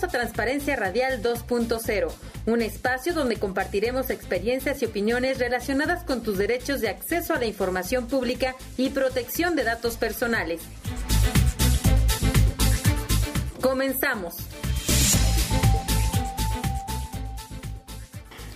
A Transparencia Radial 2.0, un espacio donde compartiremos experiencias y opiniones relacionadas con tus derechos de acceso a la información pública y protección de datos personales. Comenzamos.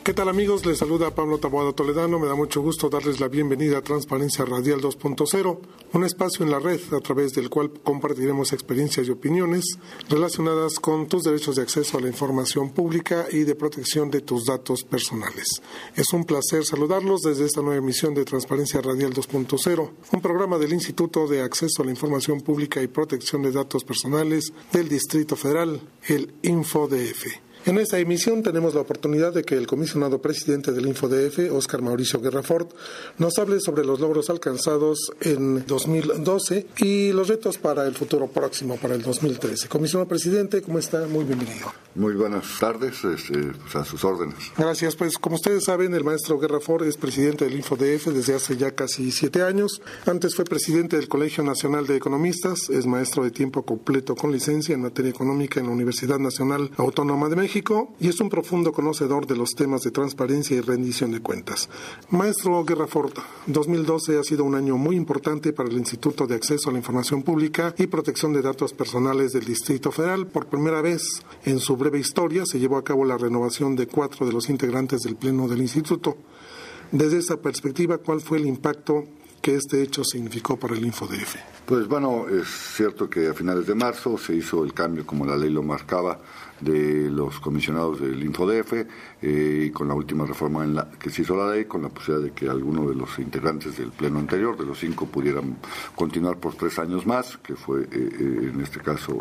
¿Qué tal amigos? Les saluda Pablo Taboada Toledano. Me da mucho gusto darles la bienvenida a Transparencia Radial 2.0, un espacio en la red a través del cual compartiremos experiencias y opiniones relacionadas con tus derechos de acceso a la información pública y de protección de tus datos personales. Es un placer saludarlos desde esta nueva emisión de Transparencia Radial 2.0, un programa del Instituto de Acceso a la Información Pública y Protección de Datos Personales del Distrito Federal, el InfoDF. En esta emisión tenemos la oportunidad de que el comisionado presidente del InfoDF, Oscar Mauricio Guerrafort, nos hable sobre los logros alcanzados en 2012 y los retos para el futuro próximo, para el 2013. Comisionado presidente, ¿cómo está? Muy bienvenido. Muy buenas tardes, este, pues, a sus órdenes. Gracias. Pues como ustedes saben, el maestro Guerrafort es presidente del InfoDF desde hace ya casi siete años. Antes fue presidente del Colegio Nacional de Economistas, es maestro de tiempo completo con licencia en materia económica en la Universidad Nacional Autónoma de México y es un profundo conocedor de los temas de transparencia y rendición de cuentas. Maestro Guerrafort, 2012 ha sido un año muy importante para el Instituto de Acceso a la Información Pública y Protección de Datos Personales del Distrito Federal. Por primera vez en su breve historia se llevó a cabo la renovación de cuatro de los integrantes del Pleno del Instituto. Desde esa perspectiva, ¿cuál fue el impacto que este hecho significó para el InfoDF? Pues bueno, es cierto que a finales de marzo se hizo el cambio, como la ley lo marcaba, de los comisionados del InfoDF eh, y con la última reforma en la, que se hizo la ley, con la posibilidad de que alguno de los integrantes del pleno anterior, de los cinco, pudieran continuar por tres años más, que fue eh, eh, en este caso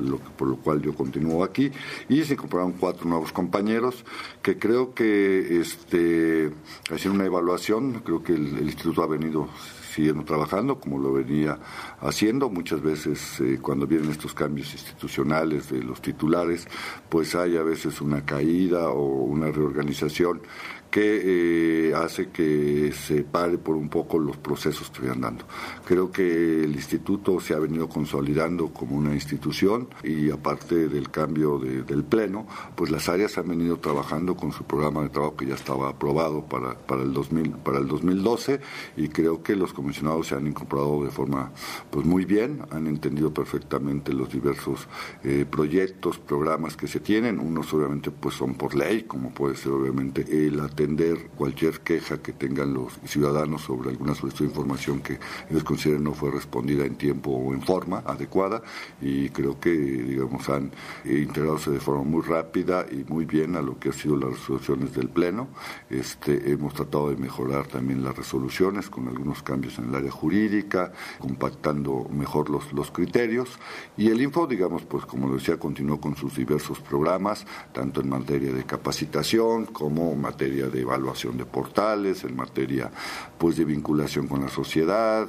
lo, por lo cual yo continúo aquí, y se incorporaron cuatro nuevos compañeros que creo que este, haciendo una evaluación, creo que el instituto ha venido siguiendo trabajando como lo venía haciendo. Muchas veces eh, cuando vienen estos cambios institucionales de los titulares, pues hay a veces una caída o una reorganización que eh, hace que se pare por un poco los procesos que están dando. Creo que el instituto se ha venido consolidando como una institución y aparte del cambio del pleno, pues las áreas han venido trabajando con su programa de trabajo que ya estaba aprobado para, para, el, 2000, para el 2012 y creo que los comisionados se han incorporado de forma pues muy bien, han entendido perfectamente los diversos eh, proyectos, programas que se tienen, unos obviamente pues son por ley, como puede ser obviamente el atender cualquier queja que tengan los ciudadanos sobre alguna solicitud de información que ellos consideren no fue respondida en tiempo o en forma adecuada y creo que digamos han integrado de forma muy rápida y muy bien a lo que han sido las resoluciones del pleno. Este, hemos tratado de mejorar también las resoluciones con algunos cambios en el área jurídica, compactando mejor los, los criterios y el info digamos pues como lo decía continuó con sus diversos programas tanto en materia de capacitación como en materia de evaluación de portales, en materia pues de vinculación con la sociedad,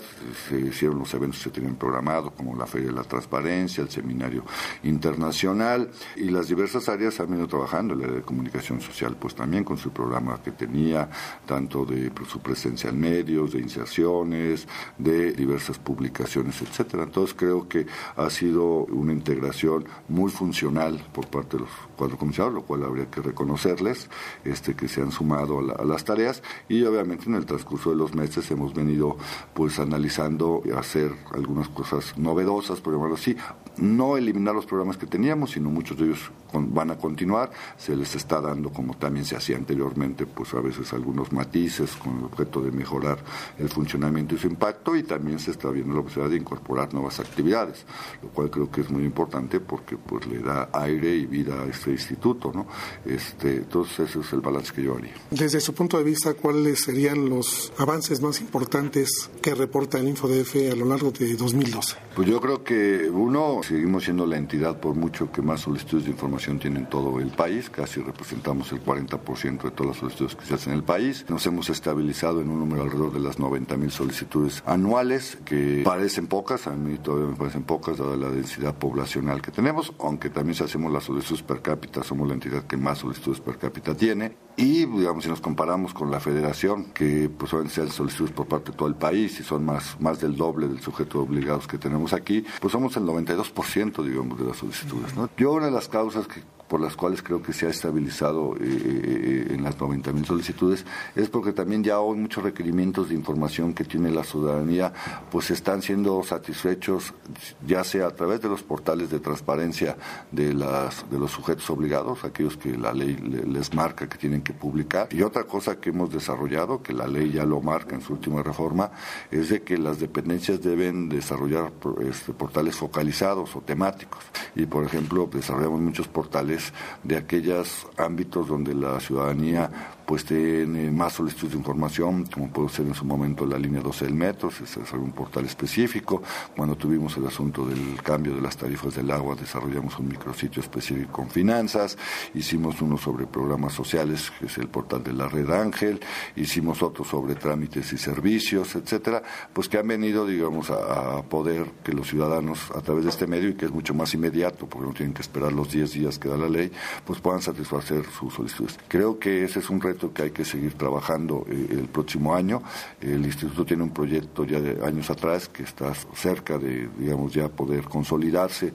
se hicieron los eventos que tenían programados como la Feria de la Transparencia, el Seminario Internacional y las diversas áreas han venido trabajando, la de comunicación social pues también con su programa que tenía, tanto de pues, su presencia en medios, de inserciones, de diversas publicaciones, etcétera. Entonces creo que ha sido una integración muy funcional por parte de los cuatro comisionados, lo cual habría que reconocerles este que se han sumado a, las tareas. Y obviamente en el transcurso de los meses hemos venido pues analizando y hacer algunas cosas novedosas, por ejemplo, sí, no eliminar los programas que teníamos, sino muchos de ellos van a continuar, se les está dando como también se hacía anteriormente, pues a veces algunos matices con el objeto de mejorar el funcionamiento y su impacto y también se está viendo la posibilidad de incorporar nuevas actividades, lo cual creo que es muy importante porque pues le da aire y vida a este instituto, ¿no? Este, entonces ese es el balance que yo haría. Desde su punto de vista, ¿cuáles serían los avances más importantes que reporta el InfoDF a lo largo de 2012? Pues yo creo que uno, seguimos siendo la entidad por mucho que más solicitudes de información tiene en todo el país, casi representamos el 40% de todas las solicitudes que se hacen en el país. Nos hemos estabilizado en un número alrededor de las 90 mil solicitudes anuales, que parecen pocas, a mí todavía me parecen pocas, dada la densidad poblacional que tenemos, aunque también si hacemos las solicitudes per cápita, somos la entidad que más solicitudes per cápita tiene. Y digamos, si nos comparamos con la federación, que pues suelen ser solicitudes por parte de todo el país y son más, más del doble del sujeto de obligados que tenemos aquí, pues somos el 92%, digamos, de las solicitudes. ¿no? Yo una de las causas que por las cuales creo que se ha estabilizado eh, eh, en las 90.000 solicitudes, es porque también ya hoy muchos requerimientos de información que tiene la ciudadanía, pues están siendo satisfechos, ya sea a través de los portales de transparencia de, las, de los sujetos obligados, aquellos que la ley les marca que tienen que publicar. Y otra cosa que hemos desarrollado, que la ley ya lo marca en su última reforma, es de que las dependencias deben desarrollar este, portales focalizados o temáticos. Y, por ejemplo, desarrollamos muchos portales de aquellos ámbitos donde la ciudadanía pues tiene más solicitudes de información, como puede ser en su momento la línea 12 del metro, se desarrolló un portal específico. Cuando tuvimos el asunto del cambio de las tarifas del agua, desarrollamos un micrositio específico con finanzas, hicimos uno sobre programas sociales, que es el portal de la Red Ángel, hicimos otro sobre trámites y servicios, etcétera, pues que han venido, digamos, a, a poder que los ciudadanos, a través de este medio, y que es mucho más inmediato, porque no tienen que esperar los 10 días que da la ley, pues puedan satisfacer sus solicitudes. Creo que ese es un reto que hay que seguir trabajando eh, el próximo año. El instituto tiene un proyecto ya de años atrás que está cerca de, digamos, ya poder consolidarse,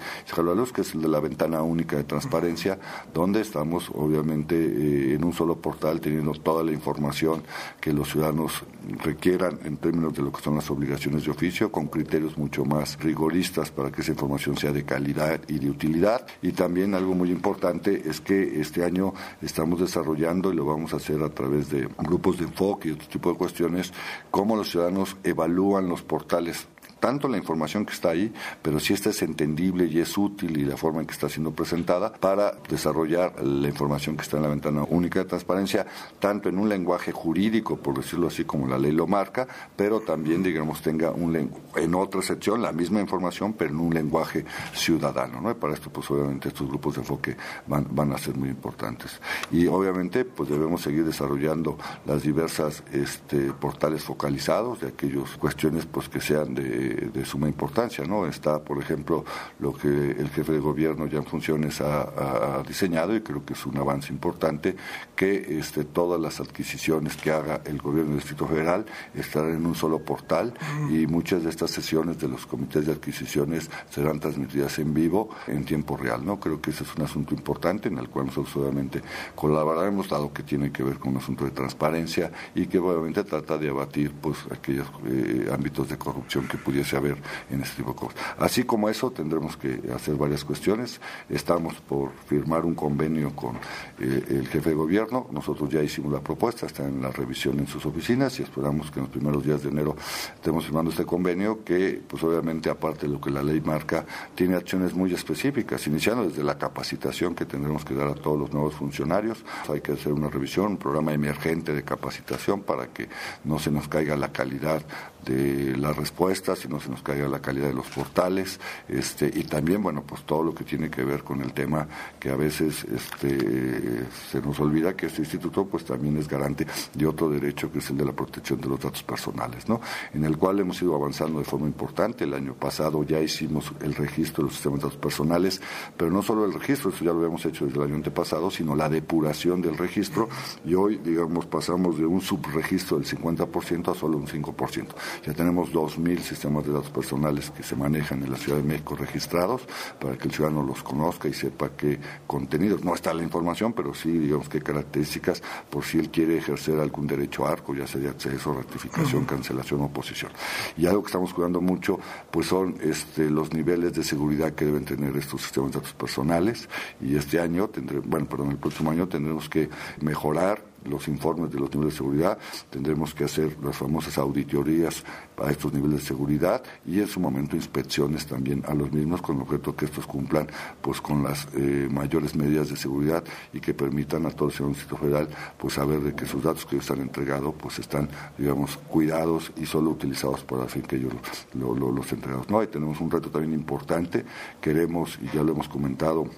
que es el de la ventana única de transparencia, donde estamos obviamente eh, en un solo portal teniendo toda la información que los ciudadanos requieran en términos de lo que son las obligaciones de oficio, con criterios mucho más rigoristas para que esa información sea de calidad y de utilidad. Y también algo muy importante es que este año estamos desarrollando y lo vamos a hacer a través de grupos de enfoque y otro tipo de cuestiones, cómo los ciudadanos evalúan los portales tanto la información que está ahí, pero si esta es entendible y es útil y la forma en que está siendo presentada para desarrollar la información que está en la ventana única de transparencia, tanto en un lenguaje jurídico, por decirlo así, como la ley lo marca, pero también, digamos, tenga un en otra sección la misma información, pero en un lenguaje ciudadano, ¿no? Y para esto, pues obviamente estos grupos de enfoque van, van a ser muy importantes. Y obviamente, pues debemos seguir desarrollando las diversas este, portales focalizados de aquellas cuestiones, pues que sean de de, suma importancia. ¿no? Está, por ejemplo, lo que el jefe de gobierno ya en funciones ha, diseñado y creo que es un avance importante, que este, todas las adquisiciones que haga el gobierno del Distrito Federal estarán en un solo portal y muchas de estas sesiones de los comités de adquisiciones serán transmitidas en vivo en tiempo real. ¿no? Creo que ese es un asunto importante en el cual nosotros obviamente colaboraremos, dado que tiene que ver con un asunto de transparencia y que obviamente trata de abatir pues aquellos eh, ámbitos de corrupción que pudieran pudiese haber en este tipo de cosas. Así como eso, tendremos que hacer varias cuestiones. Estamos por firmar un convenio con eh, el jefe de gobierno. Nosotros ya hicimos la propuesta, está en la revisión en sus oficinas y esperamos que en los primeros días de enero estemos firmando este convenio que, pues obviamente, aparte de lo que la ley marca, tiene acciones muy específicas, iniciando desde la capacitación que tendremos que dar a todos los nuevos funcionarios. Hay que hacer una revisión, un programa emergente de capacitación para que no se nos caiga la calidad de las respuestas no se nos caiga la calidad de los portales este y también bueno pues todo lo que tiene que ver con el tema que a veces este se nos olvida que este instituto pues también es garante de otro derecho que es el de la protección de los datos personales no en el cual hemos ido avanzando de forma importante. El año pasado ya hicimos el registro de los sistemas de datos personales pero no solo el registro eso ya lo habíamos hecho desde el año antepasado sino la depuración del registro. Y hoy digamos pasamos de un subregistro del 50% a solo un 5% ya tenemos 2.000 sistemas de datos personales que se manejan en la Ciudad de México registrados para que el ciudadano los conozca y sepa qué contenidos. No está la información, pero sí, digamos, qué características por si él quiere ejercer algún derecho a arco, ya sea de acceso, ratificación, cancelación o oposición. Y algo que estamos cuidando mucho, pues son este, los niveles de seguridad que deben tener estos sistemas de datos personales. Y este año, tendremos, bueno, perdón, el próximo año tendremos que mejorar los informes de los niveles de seguridad, tendremos que hacer las famosas auditorías a estos niveles de seguridad y en su momento inspecciones también a los mismos con el objeto que estos cumplan pues con las eh, mayores medidas de seguridad y que permitan a todo el Instituto Federal pues saber de que sus datos que ellos han entregado pues están digamos cuidados y solo utilizados por el fin que ellos los entregados. No, ahí tenemos un reto también importante, queremos y ya lo hemos comentado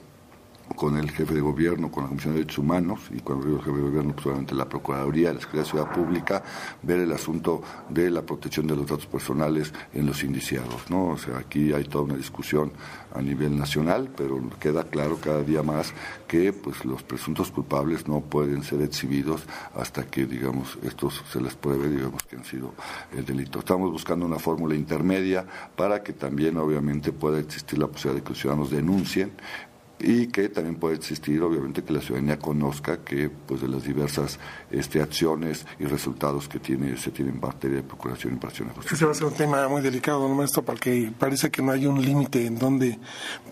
con el jefe de gobierno, con la Comisión de Derechos Humanos y con el jefe de gobierno, pues la Procuraduría, la Secretaría de Ciudad Pública, ver el asunto de la protección de los datos personales en los indiciados, ¿no? O sea, aquí hay toda una discusión a nivel nacional, pero queda claro cada día más que pues los presuntos culpables no pueden ser exhibidos hasta que digamos estos se les pruebe digamos que han sido el delito. Estamos buscando una fórmula intermedia para que también obviamente pueda existir la posibilidad de que los ciudadanos denuncien y que también puede existir, obviamente, que la ciudadanía conozca que, pues, de las diversas este, acciones y resultados que tiene se tienen en materia de procuración y impartición de justicia. Ese va a ser un tema muy delicado, ¿no, maestro? Porque parece que no hay un límite en donde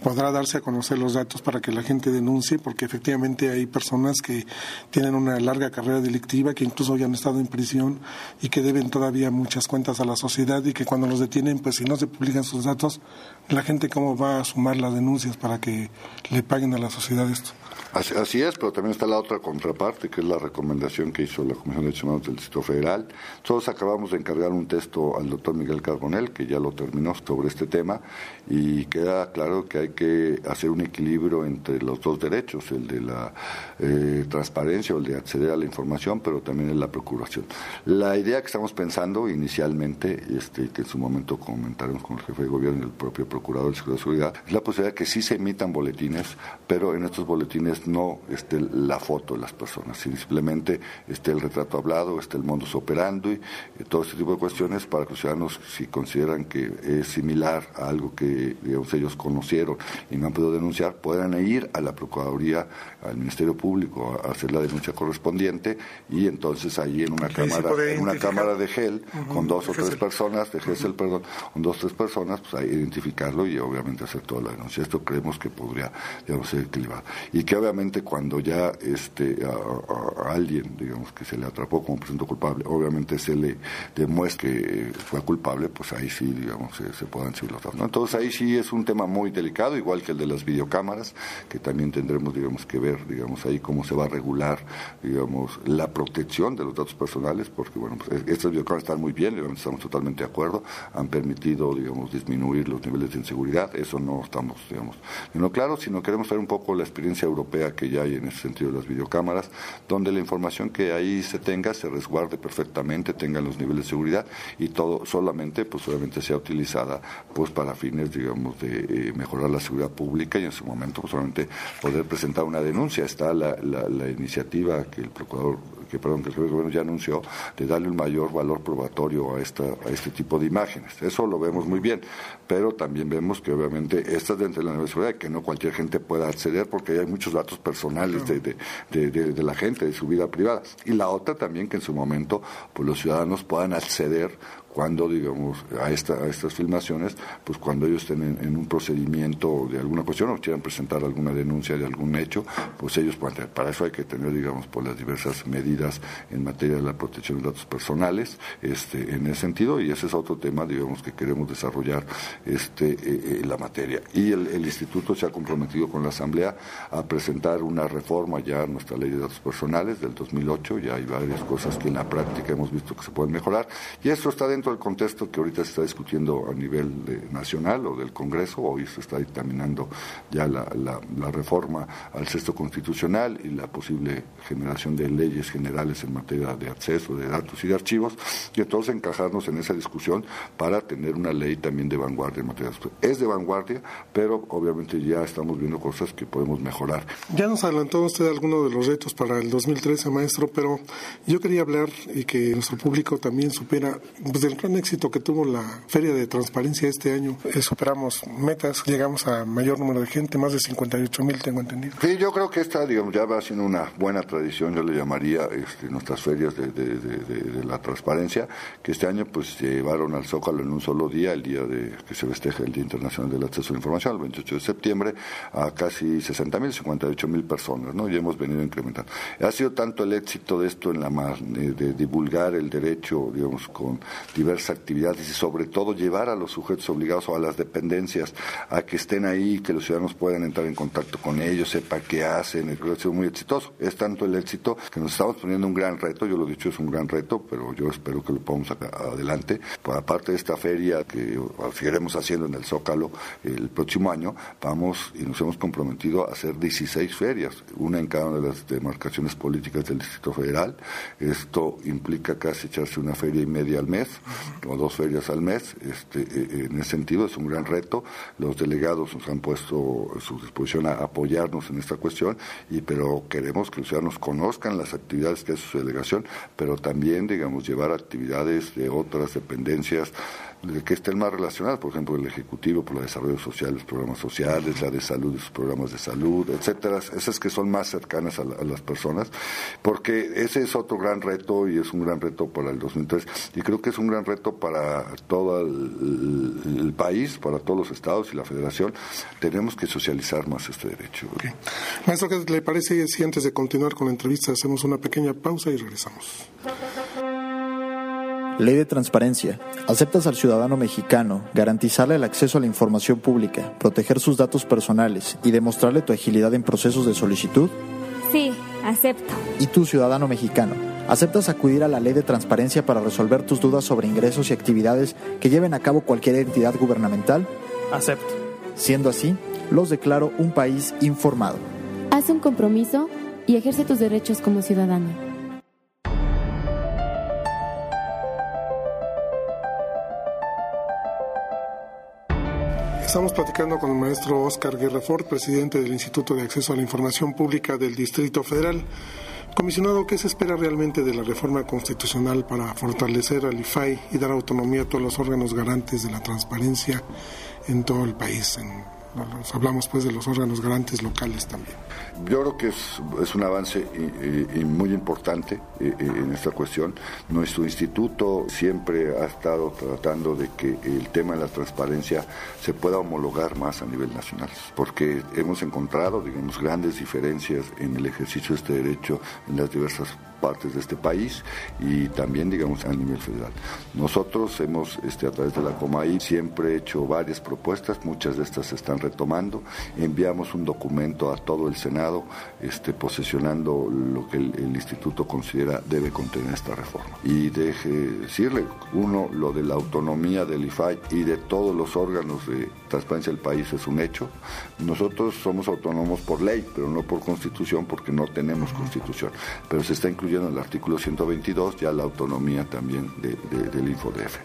podrá darse a conocer los datos para que la gente denuncie, porque efectivamente hay personas que tienen una larga carrera delictiva, que incluso ya han estado en prisión y que deben todavía muchas cuentas a la sociedad y que cuando los detienen, pues si no se publican sus datos, la gente cómo va a sumar las denuncias para que le paguen a la sociedad esto. Así, es, pero también está la otra contraparte, que es la recomendación que hizo la Comisión de Derechos Humanos del Distrito Federal. Todos acabamos de encargar un texto al doctor Miguel Carbonel, que ya lo terminó sobre este tema, y queda claro que hay que hacer un equilibrio entre los dos derechos, el de la eh, transparencia o el de acceder a la información, pero también el de la procuración. La idea que estamos pensando inicialmente, este, que en su momento comentaremos con el jefe de gobierno y el propio procurador de Seguridad, es la posibilidad de que sí se emitan boletines, pero en estos boletines no esté la foto de las personas, simplemente esté el retrato hablado, esté el modus operandi, y eh, todo este tipo de cuestiones para que los ciudadanos, si consideran que es similar a algo que ellos conocieron y no han podido denunciar, puedan ir a la Procuraduría, al Ministerio Público a hacer la denuncia correspondiente y entonces ahí en una cámara, en una cámara de gel con dos o tres personas, de GESEL, perdón, con dos o tres personas, pues ahí identificarlo y obviamente hacer toda la denuncia. Esto creemos que podría, digamos, ser equilibrado. Y que obviamente cuando ya este a, alguien digamos que se le atrapó como presunto culpable obviamente se le demuestre que fue culpable pues ahí sí digamos se, puedan seguir los datos entonces ahí sí es un tema muy delicado igual que el de las videocámaras que también tendremos digamos que ver digamos ahí cómo se va a regular digamos la protección de los datos personales porque bueno pues, estas videocámaras están muy bien estamos totalmente de acuerdo han permitido digamos disminuir los niveles de inseguridad eso no estamos digamos no claro sino queremos ver un poco la experiencia europea que ya hay en ese sentido las videocámaras, donde la información que ahí se tenga se resguarde perfectamente, tenga los niveles de seguridad y todo solamente, pues obviamente sea utilizada pues para fines, digamos, de eh, mejorar la seguridad pública y en su momento pues solamente poder presentar una denuncia. Está la, la iniciativa que el procurador que perdón que el gobierno ya anunció de darle un mayor valor probatorio a esta a este tipo de imágenes. Eso lo vemos muy bien pero también vemos que obviamente estas dentro de la universidad que no cualquier gente pueda acceder porque hay muchos datos personales de, de, de, la gente de su vida privada. Y la otra también que en su momento pues los ciudadanos puedan acceder cuando, digamos, a, esta, a estas filmaciones, pues cuando ellos estén en, un procedimiento de alguna cuestión o quieran presentar alguna denuncia de algún hecho, pues ellos pueden Para eso hay que tener, digamos, por las diversas medidas en materia de la protección de datos personales, este, en ese sentido, y ese es otro tema, digamos, que queremos desarrollar este, eh, eh, la materia. Y el, el, Instituto se ha comprometido con la Asamblea a presentar una reforma ya a nuestra ley de datos personales del 2008, ya hay varias cosas que en la práctica hemos visto que se pueden mejorar, y eso está dentro el contexto que ahorita se está discutiendo a nivel nacional o del Congreso, hoy se está dictaminando ya la, reforma al sexto constitucional y la posible generación de leyes generales en materia de acceso de datos y de archivos, y entonces encajarnos en esa discusión para tener una ley también de vanguardia en materia de Es de vanguardia, pero obviamente ya estamos viendo cosas que podemos mejorar. Ya nos adelantó usted algunos de los retos para el 2013, maestro, pero yo quería hablar y que nuestro público también supera pues, del gran éxito que tuvo la Feria de Transparencia este año. Eh, superamos metas, llegamos a mayor número de gente, más de 58 mil, tengo entendido. Sí, yo creo que esta, digamos, ya va siendo una buena tradición, yo le llamaría este, nuestras ferias de, la transparencia, que este año pues llevaron al Zócalo en un solo día, el día de que se festeja el Día Internacional del Acceso a la Información, el 28 de septiembre, a casi 60 mil, 58 mil personas, ¿no? Y hemos venido incrementando. Ha sido tanto el éxito de esto en la de, de divulgar el derecho, digamos, con diversas actividades y sobre todo llevar a los sujetos obligados o a las dependencias a que estén ahí, que los ciudadanos puedan entrar en contacto con ellos, sepa qué hacen, creo ha sido muy exitoso. Es tanto el éxito que nos estamos poniendo un gran reto, yo lo he dicho, es un gran reto, pero yo espero que lo podamos sacar adelante. Pues aparte de esta feria que seguiremos haciendo en el Zócalo el próximo año, vamos y nos hemos comprometido a hacer 16 ferias, una en cada una de las demarcaciones políticas del Distrito Federal. Esto implica casi echarse una feria y media al mes, o dos ferias al mes. Este, eh, eh, en ese sentido es un gran reto. Los delegados nos han puesto a su disposición a apoyarnos en esta cuestión, y, pero queremos que los ciudadanos conozcan las actividades que hace su delegación, pero también, digamos, llevar actividades de otras dependencias que estén más relacionadas, por ejemplo, el Ejecutivo por el desarrollo social, los programas sociales, la de salud, los programas de salud, etcétera, esas que son más cercanas a, las personas, porque ese es otro gran reto y es un gran reto para el 2003 y creo que es un gran reto para todo el, país, para todos los estados y la federación. Tenemos que socializar más este derecho. Maestro, ¿qué le parece si antes de continuar con la entrevista hacemos una pequeña pausa y regresamos? Ley de transparencia. ¿Aceptas al ciudadano mexicano garantizarle el acceso a la información pública, proteger sus datos personales y demostrarle tu agilidad en procesos de solicitud? Sí, acepto. ¿Y tú, ciudadano mexicano? ¿Aceptas acudir a la ley de transparencia para resolver tus dudas sobre ingresos y actividades que lleven a cabo cualquier entidad gubernamental? Acepto. Siendo así, los declaro un país informado. Haz un compromiso y ejerce tus derechos como ciudadano. Estamos platicando con el maestro Oscar Guerrefort, presidente del Instituto de Acceso a la Información Pública del Distrito Federal. Comisionado, ¿qué se espera realmente de la reforma constitucional para fortalecer al IFAI y dar autonomía a todos los órganos garantes de la transparencia en todo el país, hablamos pues de los órganos garantes locales también. Yo creo que es, un avance y, muy importante eh, eh, en esta cuestión. Nuestro instituto siempre ha estado tratando de que el tema de la transparencia se pueda homologar más a nivel nacional, porque hemos encontrado, digamos, grandes diferencias en el ejercicio de este derecho en las diversas partes de este país y también, digamos, a nivel federal. Nosotros hemos, este, a través de la COMAI, siempre hecho varias propuestas, muchas de estas se están retomando. Enviamos un documento a todo el Senado, este, posesionando lo que el, Instituto considera debe contener esta reforma. Y deje decirle, uno, lo de la autonomía del IFAI y de todos los órganos de transparencia del país es un hecho. Nosotros somos autónomos por ley, pero no por constitución, porque no tenemos constitución. Pero se está incluyendo en el artículo 122 ya la autonomía también del InfoDF.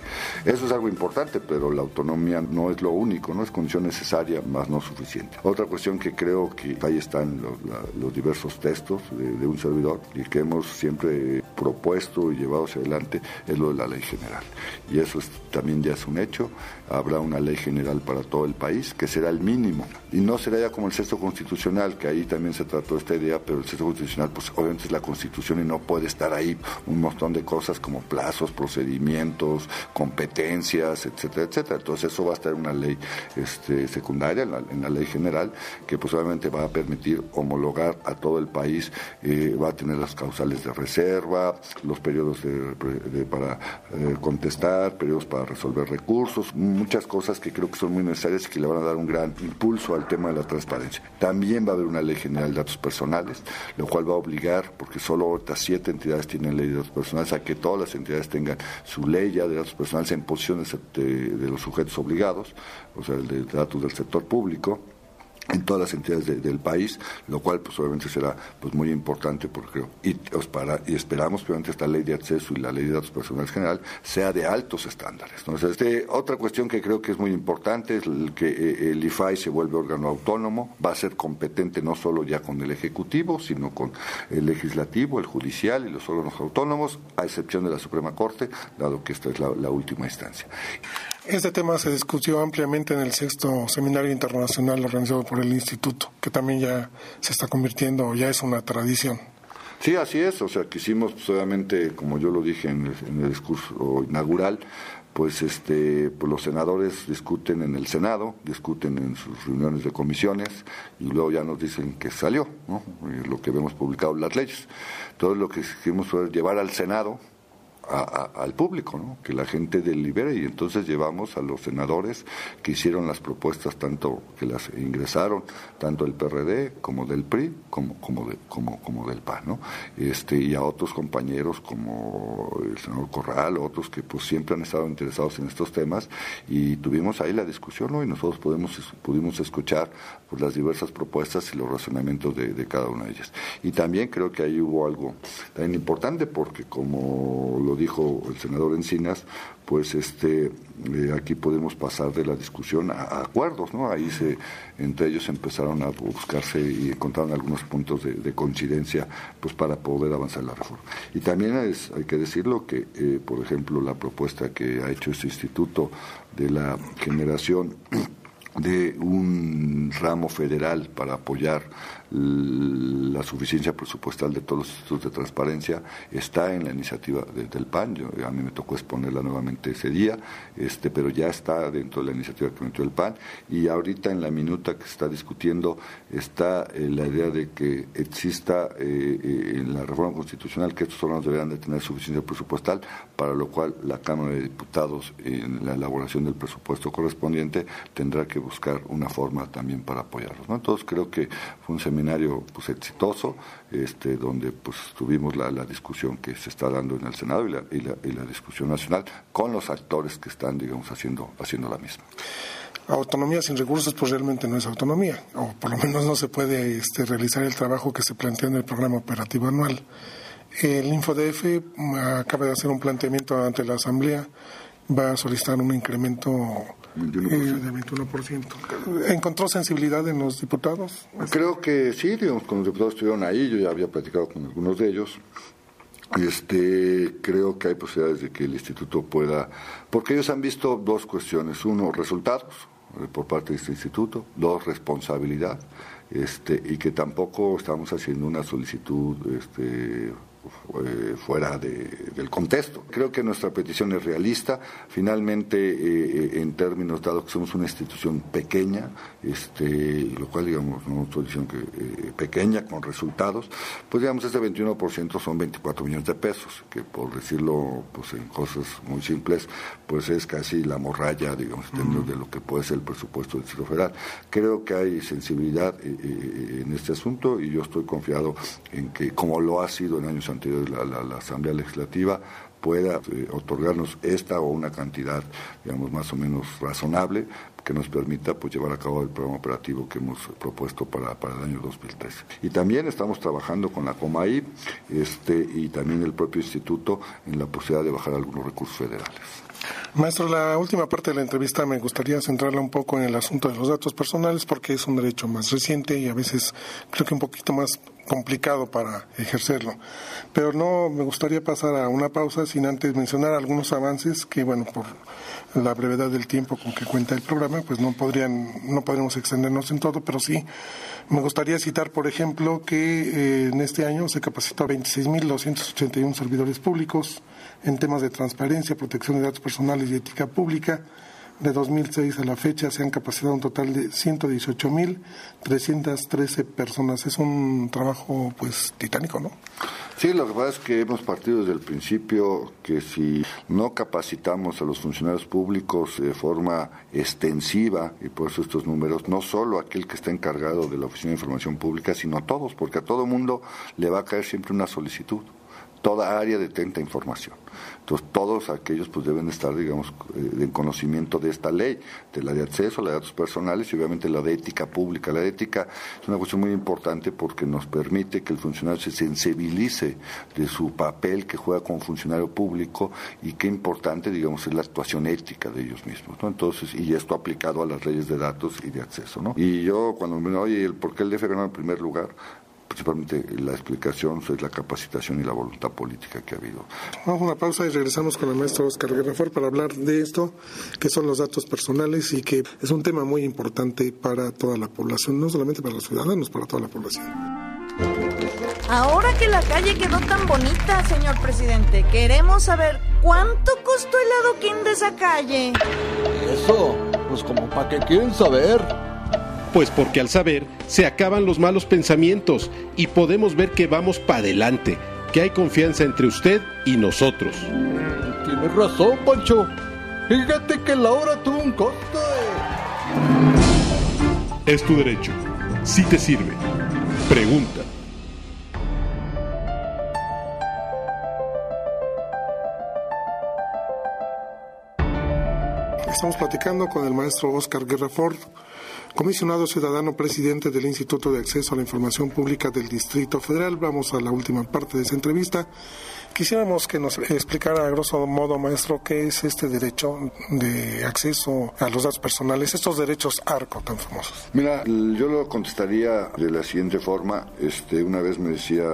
Eso es algo importante, pero la autonomía no es lo único, no es condición necesaria, más no suficiente. Otra cuestión que creo que ahí están los, diversos textos de, un servidor y que hemos siempre propuesto y llevado hacia adelante es lo de la ley general. Y eso también ya es un hecho. Habrá una ley general para todo el país que será el mínimo. Y no será ya como el sexto constitucional, que ahí también se trató esta idea, pero el sexto constitucional, pues obviamente es la constitución y no puede estar ahí un montón de cosas como plazos, procedimientos, competencias, etcétera, etcétera. Entonces eso va a estar en una ley este, secundaria, en la, ley general, que pues obviamente va a permitir homologar a todo el país, eh, va a tener las causales de reserva, los periodos para eh, contestar, periodos para resolver recursos, muchas cosas que creo que son muy necesarias y que le van a dar un gran impulso al tema de la transparencia. También va a haber una ley general de datos personales, lo cual va a obligar, porque solo ahorita siete entidades tienen ley de datos personales, a que todas las entidades tengan su ley ya de datos personales en posiciones de, de los sujetos obligados, o sea, de datos del sector público en todas las entidades del país, lo cual pues obviamente será pues muy importante porque y, para, y esperamos que esta ley de acceso y la ley de datos personales general sea de altos estándares. Entonces, este, otra cuestión que creo que es muy importante es el que eh, el IFAI se vuelve órgano autónomo, va a ser competente no solo ya con el Ejecutivo, sino con el Legislativo, el Judicial y los órganos autónomos, a excepción de la Suprema Corte, dado que esta es la última instancia. Este tema se discutió ampliamente en el sexto seminario internacional organizado por el Instituto, que también ya se está convirtiendo, ya es una tradición. Sí, así es. O sea, quisimos solamente, como yo lo dije en el, discurso inaugural, pues este pues los senadores discuten en el Senado, discuten en sus reuniones de comisiones y luego ya nos dicen que salió, ¿no? lo que vemos publicado en las leyes. Todo lo que quisimos fue llevar al Senado al público, ¿no? que la gente delibere y entonces llevamos a los senadores que hicieron las propuestas tanto que las ingresaron tanto del PRD como del PRI como como como como del PAN, ¿no? Este y a otros compañeros como el senador Corral, otros que pues siempre han estado interesados en estos temas y tuvimos ahí la discusión, ¿no? Y nosotros podemos pudimos escuchar pues, las diversas propuestas y los razonamientos de, de cada una de ellas. Y también creo que ahí hubo algo tan importante porque como lo dijo el senador Encinas, pues este eh, aquí podemos pasar de la discusión a, acuerdos, ¿no? Ahí se entre ellos empezaron a buscarse y encontraron algunos puntos de, coincidencia, pues para poder avanzar la reforma. Y también es, hay que decirlo que, eh, por ejemplo, la propuesta que ha hecho este instituto de la generación de un ramo federal para apoyar la suficiencia presupuestal de todos los institutos de transparencia está en la iniciativa del PAN. Yo, a mí me tocó exponerla nuevamente ese día, este, pero ya está dentro de la iniciativa que metió el PAN. Y ahorita en la minuta que se está discutiendo está eh, la idea de que exista eh, eh, en la reforma constitucional que estos órganos deberán de tener suficiencia presupuestal, para lo cual la Cámara de Diputados en la elaboración del presupuesto correspondiente tendrá que buscar una forma también para apoyarlos. ¿no? Entonces creo que fue un seminario pues exitoso, este, donde pues tuvimos la, discusión que se está dando en el Senado y la, y la, y la discusión nacional con los actores que están, digamos, haciendo, haciendo la misma autonomía sin recursos pues realmente no es autonomía, o por lo menos no se puede este, realizar el trabajo que se plantea en el programa operativo anual. El InfoDF acaba de hacer un planteamiento ante la Asamblea, va a solicitar un incremento 21%. Eh, de 21%. ¿Encontró sensibilidad en los diputados? Creo que sí, digamos, con los diputados estuvieron ahí, yo ya había platicado con algunos de ellos. Este, creo que hay posibilidades de que el instituto pueda, porque ellos han visto dos cuestiones, uno, resultados eh, por parte de este instituto, dos, responsabilidad, este, y que tampoco estamos haciendo una solicitud este, eh, fuera del contexto. Creo que nuestra petición es realista. Finalmente, eh, en términos, dado que somos una institución pequeña, este, lo cual, digamos, no estoy diciendo que eh, pequeña, con resultados, pues digamos, este 21% son 24 millones de pesos, que por decirlo pues en cosas muy simples, pues es casi la morralla, digamos, en términos de lo que puede ser el presupuesto del Distrito Federal. Creo que hay sensibilidad en este asunto y yo estoy confiado en que, como lo ha sido en años anteriores la, la, Asamblea Legislativa pueda eh, otorgarnos esta o una cantidad, digamos, más o menos razonable que nos permita pues llevar a cabo el programa operativo que hemos propuesto para, para el año 2013. Y también estamos trabajando con la COMAI este, y también el propio instituto en la posibilidad de bajar algunos recursos federales. Maestro, la última parte de la entrevista me gustaría centrarla un poco en el asunto de los datos personales porque es un derecho más reciente y a veces creo que un poquito más complicado para ejercerlo. Pero no me gustaría pasar a una pausa sin antes mencionar algunos avances que, bueno, por la brevedad del tiempo con que cuenta el programa, pues no podrían, no podríamos extendernos en todo, pero sí me gustaría citar, por ejemplo, que eh, en este año se capacitó a 26.281 servidores públicos en temas de transparencia, protección de datos personales y ética pública de 2006 a la fecha se han capacitado un total de 118.313 personas. Es un trabajo pues titánico, ¿no? Sí, lo que pasa es que hemos partido desde el principio que si no capacitamos a los funcionarios públicos de forma extensiva, y por eso estos números, no solo aquel que está encargado de la Oficina de Información Pública, sino todos, porque a todo mundo le va a caer siempre una solicitud toda área detenta información. Entonces, todos aquellos pues deben estar, digamos, eh, en conocimiento de esta ley, de la de acceso, la de datos personales y obviamente la de ética pública. La ética es una cuestión muy importante porque nos permite que el funcionario se sensibilice de su papel que juega como funcionario público y qué importante, digamos, es la actuación ética de ellos mismos, ¿no? Entonces, y esto aplicado a las leyes de datos y de acceso, ¿no? Y yo cuando me oye, ¿por qué el DF ganó el primer lugar? Principalmente la explicación es la capacitación y la voluntad política que ha habido. Vamos a una pausa y regresamos con el maestro Oscar Guerrafort para hablar de esto, que son los datos personales y que es un tema muy importante para toda la población, no solamente para los ciudadanos, para toda la población. Ahora que la calle quedó tan bonita, señor presidente, queremos saber cuánto costó el adoquín de esa calle. Eso, pues como para qué quieren saber pues porque al saber se acaban los malos pensamientos y podemos ver que vamos para adelante, que hay confianza entre usted y nosotros. Tienes razón, Pancho. Fíjate que la hora tuvo un costo. Es tu derecho. Si te sirve. Pregunta. Estamos platicando con el maestro Oscar Guerra Ford, comisionado ciudadano presidente del Instituto de Acceso a la Información Pública del Distrito Federal. Vamos a la última parte de esa entrevista. Quisiéramos que nos explicara a grosso modo, maestro, qué es este derecho de acceso a los datos personales, estos derechos ARCO tan famosos. Mira, yo lo contestaría de la siguiente forma. Este, una vez me decía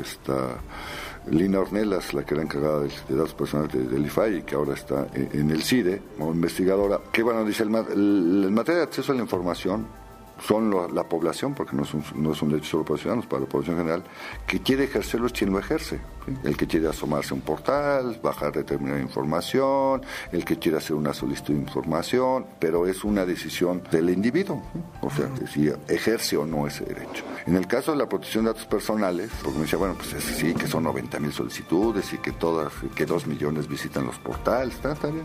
esta Lina Ornelas, la que era encargada de, datos personales del IFAI y que ahora está en, el CIDE como investigadora, que bueno, dice, el, materia de acceso a la información son la población, porque no es, un, no es un derecho solo para los ciudadanos, para la población general, que quiere ejercerlo es quien lo ejerce. El que quiere asomarse a un portal, bajar determinada información, el que quiere hacer una solicitud de información, pero es una decisión del individuo, o sea, si ejerce o no ese derecho. En el caso de la protección de datos personales, porque me decía, bueno, pues sí, que son 90 mil solicitudes y que todas, que dos millones visitan los portales, está, está bien.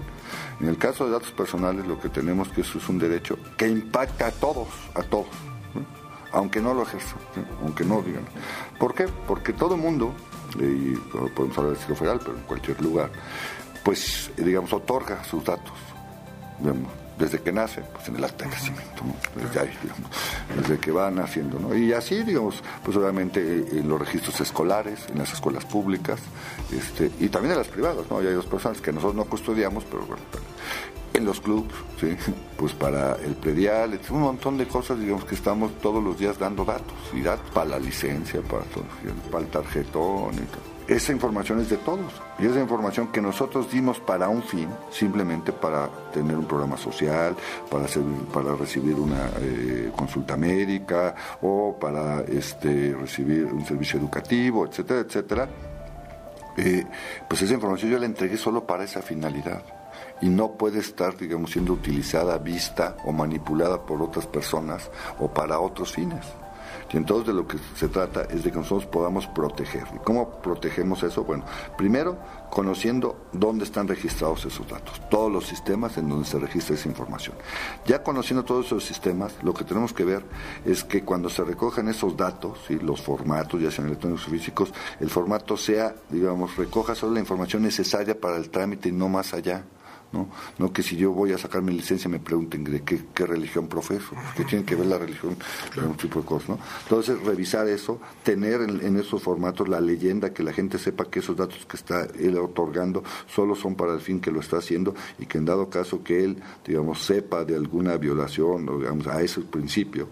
En el caso de datos personales, lo que tenemos que eso es un derecho que impacta a todos, a todos, aunque no lo ejerzan, aunque no digan. ¿Por qué? Porque todo el mundo, y podemos hablar del Estado federal, pero en cualquier lugar, pues, digamos, otorga sus datos. desde que nace, pues en el acta de nacimiento, desde ahí, digamos, desde que van naciendo, ¿no? Y así, digamos, pues obviamente en los registros escolares, en las escuelas públicas, este, y también en las privadas, ¿no? Y hay dos personas que nosotros no custodiamos, pero bueno, en los clubs, ¿sí? pues para el predial, un montón de cosas, digamos que estamos todos los días dando datos, y datos para la licencia, para, para el tarjetón y todo. Esa información es de todos y esa información que nosotros dimos para un fin, simplemente para tener un programa social, para, para recibir una eh, consulta médica o para este, recibir un servicio educativo, etcétera, etcétera. Eh, pues esa información yo la entregué solo para esa finalidad y no puede estar, digamos, siendo utilizada, vista o manipulada por otras personas o para otros fines. Y entonces de lo que se trata es de que nosotros podamos proteger. ¿Y cómo protegemos eso? Bueno, primero conociendo dónde están registrados esos datos, todos los sistemas en donde se registra esa información. Ya conociendo todos esos sistemas, lo que tenemos que ver es que cuando se recojan esos datos, y los formatos, ya sean electrónicos o físicos, el formato sea, digamos, recoja solo la información necesaria para el trámite y no más allá. ¿No? No que si yo voy a sacar mi licencia me pregunten de qué, religión profeso, que tiene que ver la religión con un tipo de cosas, ¿no? Entonces, revisar eso, tener en, esos formatos la leyenda, que la gente sepa que esos datos que está él otorgando solo son para el fin que lo está haciendo y que en dado caso que él, digamos, sepa de alguna violación, o, digamos, a ese principio,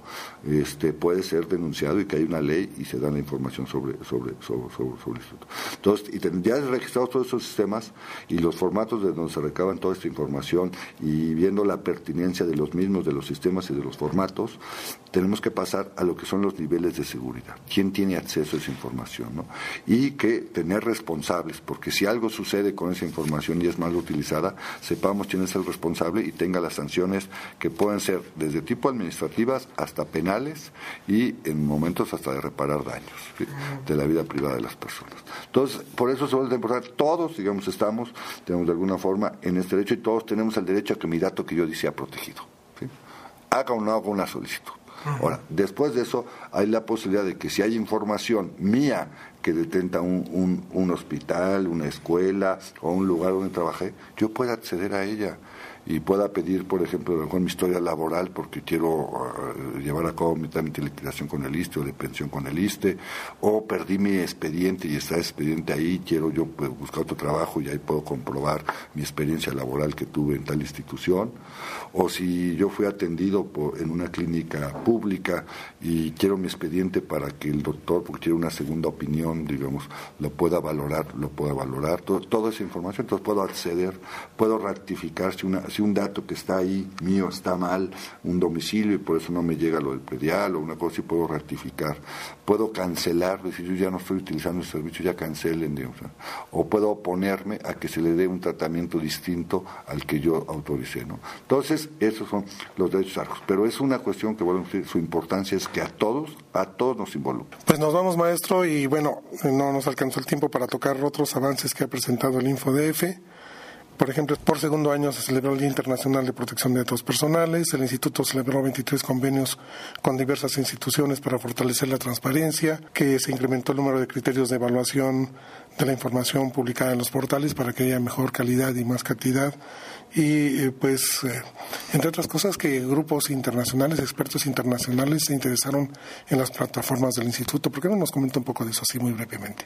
este, puede ser denunciado y que hay una ley y se da la información sobre, sobre, sobre, sobre, eso. Entonces, y ya registrados todos esos sistemas y los formatos de donde se recaban toda esta información y viendo la pertinencia de los mismos, de los sistemas y de los formatos, tenemos que pasar a lo que son los niveles de seguridad. ¿Quién tiene acceso a esa información? ¿no? Y que tener responsables, porque si algo sucede con esa información y es mal utilizada, sepamos quién es el responsable y tenga las sanciones que pueden ser desde tipo administrativas hasta penales y en momentos hasta de reparar daños de la vida privada de las personas. Entonces, por eso se vuelve importante, todos, digamos, estamos, tenemos de alguna forma en este derecho y todos tenemos el derecho a que mi dato que yo di sea protegido. Haga o no haga una solicitud. Ahora, después de eso, hay la posibilidad de que si hay información mía que detenta un, un, hospital, una escuela o un lugar donde trabajé, yo pueda acceder a ella y pueda pedir, por ejemplo, mi historia laboral porque quiero eh, llevar a cabo mi trámite de liquidación con el ISTE o de pensión con el ISTE, o perdí mi expediente y está expediente ahí, quiero yo pues, buscar otro trabajo y ahí puedo comprobar mi experiencia laboral que tuve en tal institución, o si yo fui atendido por, en una clínica pública y quiero mi expediente para que el doctor, porque quiere una segunda opinión, digamos, lo pueda valorar, lo pueda valorar, todo, toda esa información, entonces puedo acceder, puedo ratificar si una si un dato que está ahí mío está mal, un domicilio y por eso no me llega lo del predial o una cosa y puedo rectificar. Puedo cancelar, decir yo ya no estoy utilizando el servicio, ya cancelen. o puedo oponerme a que se le dé un tratamiento distinto al que yo autoricé. ¿no? Entonces, esos son los derechos arcos. Pero es una cuestión que, bueno, su importancia es que a todos, a todos nos involucra. Pues nos vamos, maestro, y bueno, no nos alcanzó el tiempo para tocar otros avances que ha presentado el InfoDF. Por ejemplo, por segundo año se celebró el Día Internacional de Protección de Datos Personales. El Instituto celebró 23 convenios con diversas instituciones para fortalecer la transparencia, que se incrementó el número de criterios de evaluación de la información publicada en los portales para que haya mejor calidad y más cantidad y eh, pues eh, entre otras cosas que grupos internacionales, expertos internacionales se interesaron en las plataformas del instituto. ¿Por qué no nos comenta un poco de eso así muy brevemente?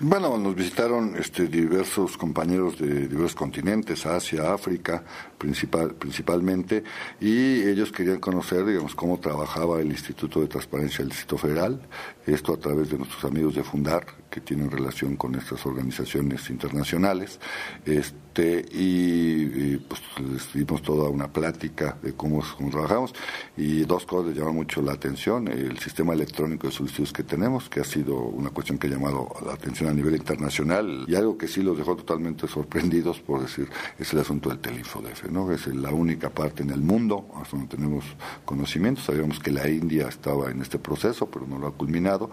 Bueno, nos visitaron este, diversos compañeros de diversos continentes, Asia, África, principal, principalmente, y ellos querían conocer, digamos, cómo trabajaba el Instituto de Transparencia del Distrito Federal, esto a través de nuestros amigos de Fundar, que tienen relación con estas organizaciones internacionales, este, y, pues les dimos toda una plática de cómo, trabajamos, y dos cosas les llaman mucho la atención, el sistema electrónico de solicitudes que tenemos, que ha sido una cuestión que ha llamado la atención a nivel internacional, y algo que sí los dejó totalmente sorprendidos, por decir, es el asunto del Telifodef, ¿no? Es la única parte en el mundo hasta donde tenemos conocimiento, sabíamos que la India estaba en este proceso, pero no lo ha culminado,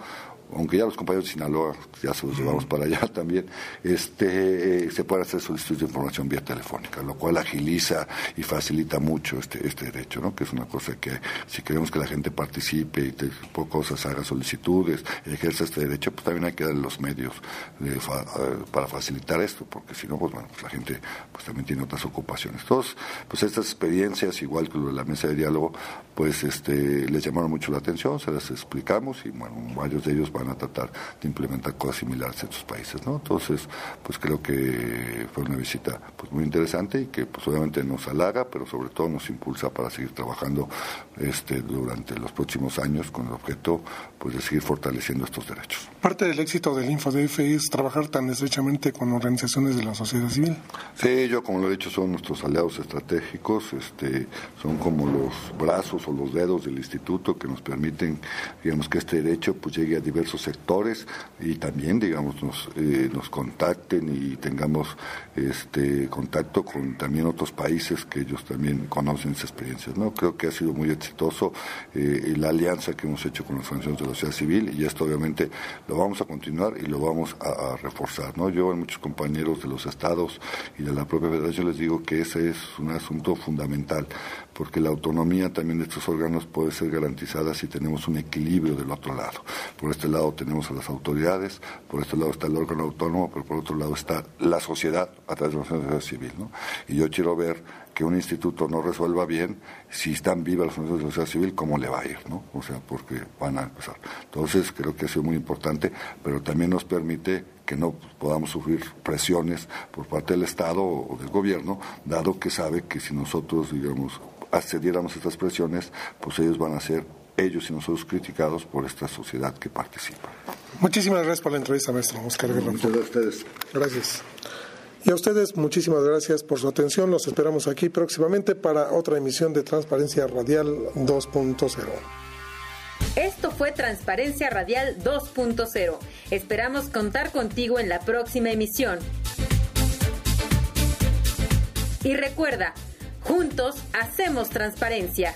aunque ya los compañeros de Sinaloa ya se los llevamos para allá también, este, eh, se puede hacer solicitud de información vía telefónica, lo cual agiliza y facilita mucho este, este derecho, ¿no? que es una cosa que si queremos que la gente participe y por cosas haga solicitudes, ejerza este derecho, pues también hay que darle los medios eh, para facilitar esto, porque si no, pues bueno, pues la gente pues también tiene otras ocupaciones. Entonces, pues estas experiencias, igual que lo de la mesa de diálogo, pues este, les llamaron mucho la atención, se las explicamos y bueno, varios de ellos van a tratar de implementar cosas similares en sus países, ¿no? Entonces, pues creo que fue una visita pues muy interesante y que pues obviamente nos halaga, pero sobre todo nos impulsa para seguir trabajando este durante los próximos años con el objeto pues de seguir fortaleciendo estos derechos. Parte del éxito del InfoDF es trabajar tan estrechamente con organizaciones de la sociedad civil. Sí, yo como lo he dicho son nuestros aliados estratégicos, este son como los brazos o los dedos del instituto que nos permiten digamos que este derecho pues llegue a diversos sectores y también, digamos, nos, eh, nos contacten y tengamos este contacto con también otros países que ellos también conocen esas experiencias. ¿no? Creo que ha sido muy exitoso eh, la alianza que hemos hecho con las organizaciones de la sociedad civil y esto obviamente lo vamos a continuar y lo vamos a, reforzar. ¿no? Yo a muchos compañeros de los estados y de la propia federación les digo que ese es un asunto fundamental porque la autonomía también de estos órganos puede ser garantizada si tenemos un equilibrio del otro lado. Por este lado tenemos a las autoridades, por este lado está el órgano autónomo, pero por otro lado está la sociedad a través de la sociedad civil. ¿no? Y yo quiero ver que un instituto no resuelva bien, si están vivas las organizaciones de sociedad civil, cómo le va a ir, ¿no? O sea, porque van a empezar. Entonces, creo que ha sido muy importante, pero también nos permite que no podamos sufrir presiones por parte del Estado o del gobierno, dado que sabe que si nosotros, digamos, accediéramos a estas presiones, pues ellos van a ser ellos y nosotros criticados por esta sociedad que participa. Muchísimas gracias por la entrevista, maestro Oscar Guerrero. Muchas gracias a ustedes. Gracias. Y a ustedes, muchísimas gracias por su atención. Los esperamos aquí próximamente para otra emisión de Transparencia Radial 2.0. Esto fue Transparencia Radial 2.0. Esperamos contar contigo en la próxima emisión. Y recuerda, juntos hacemos transparencia.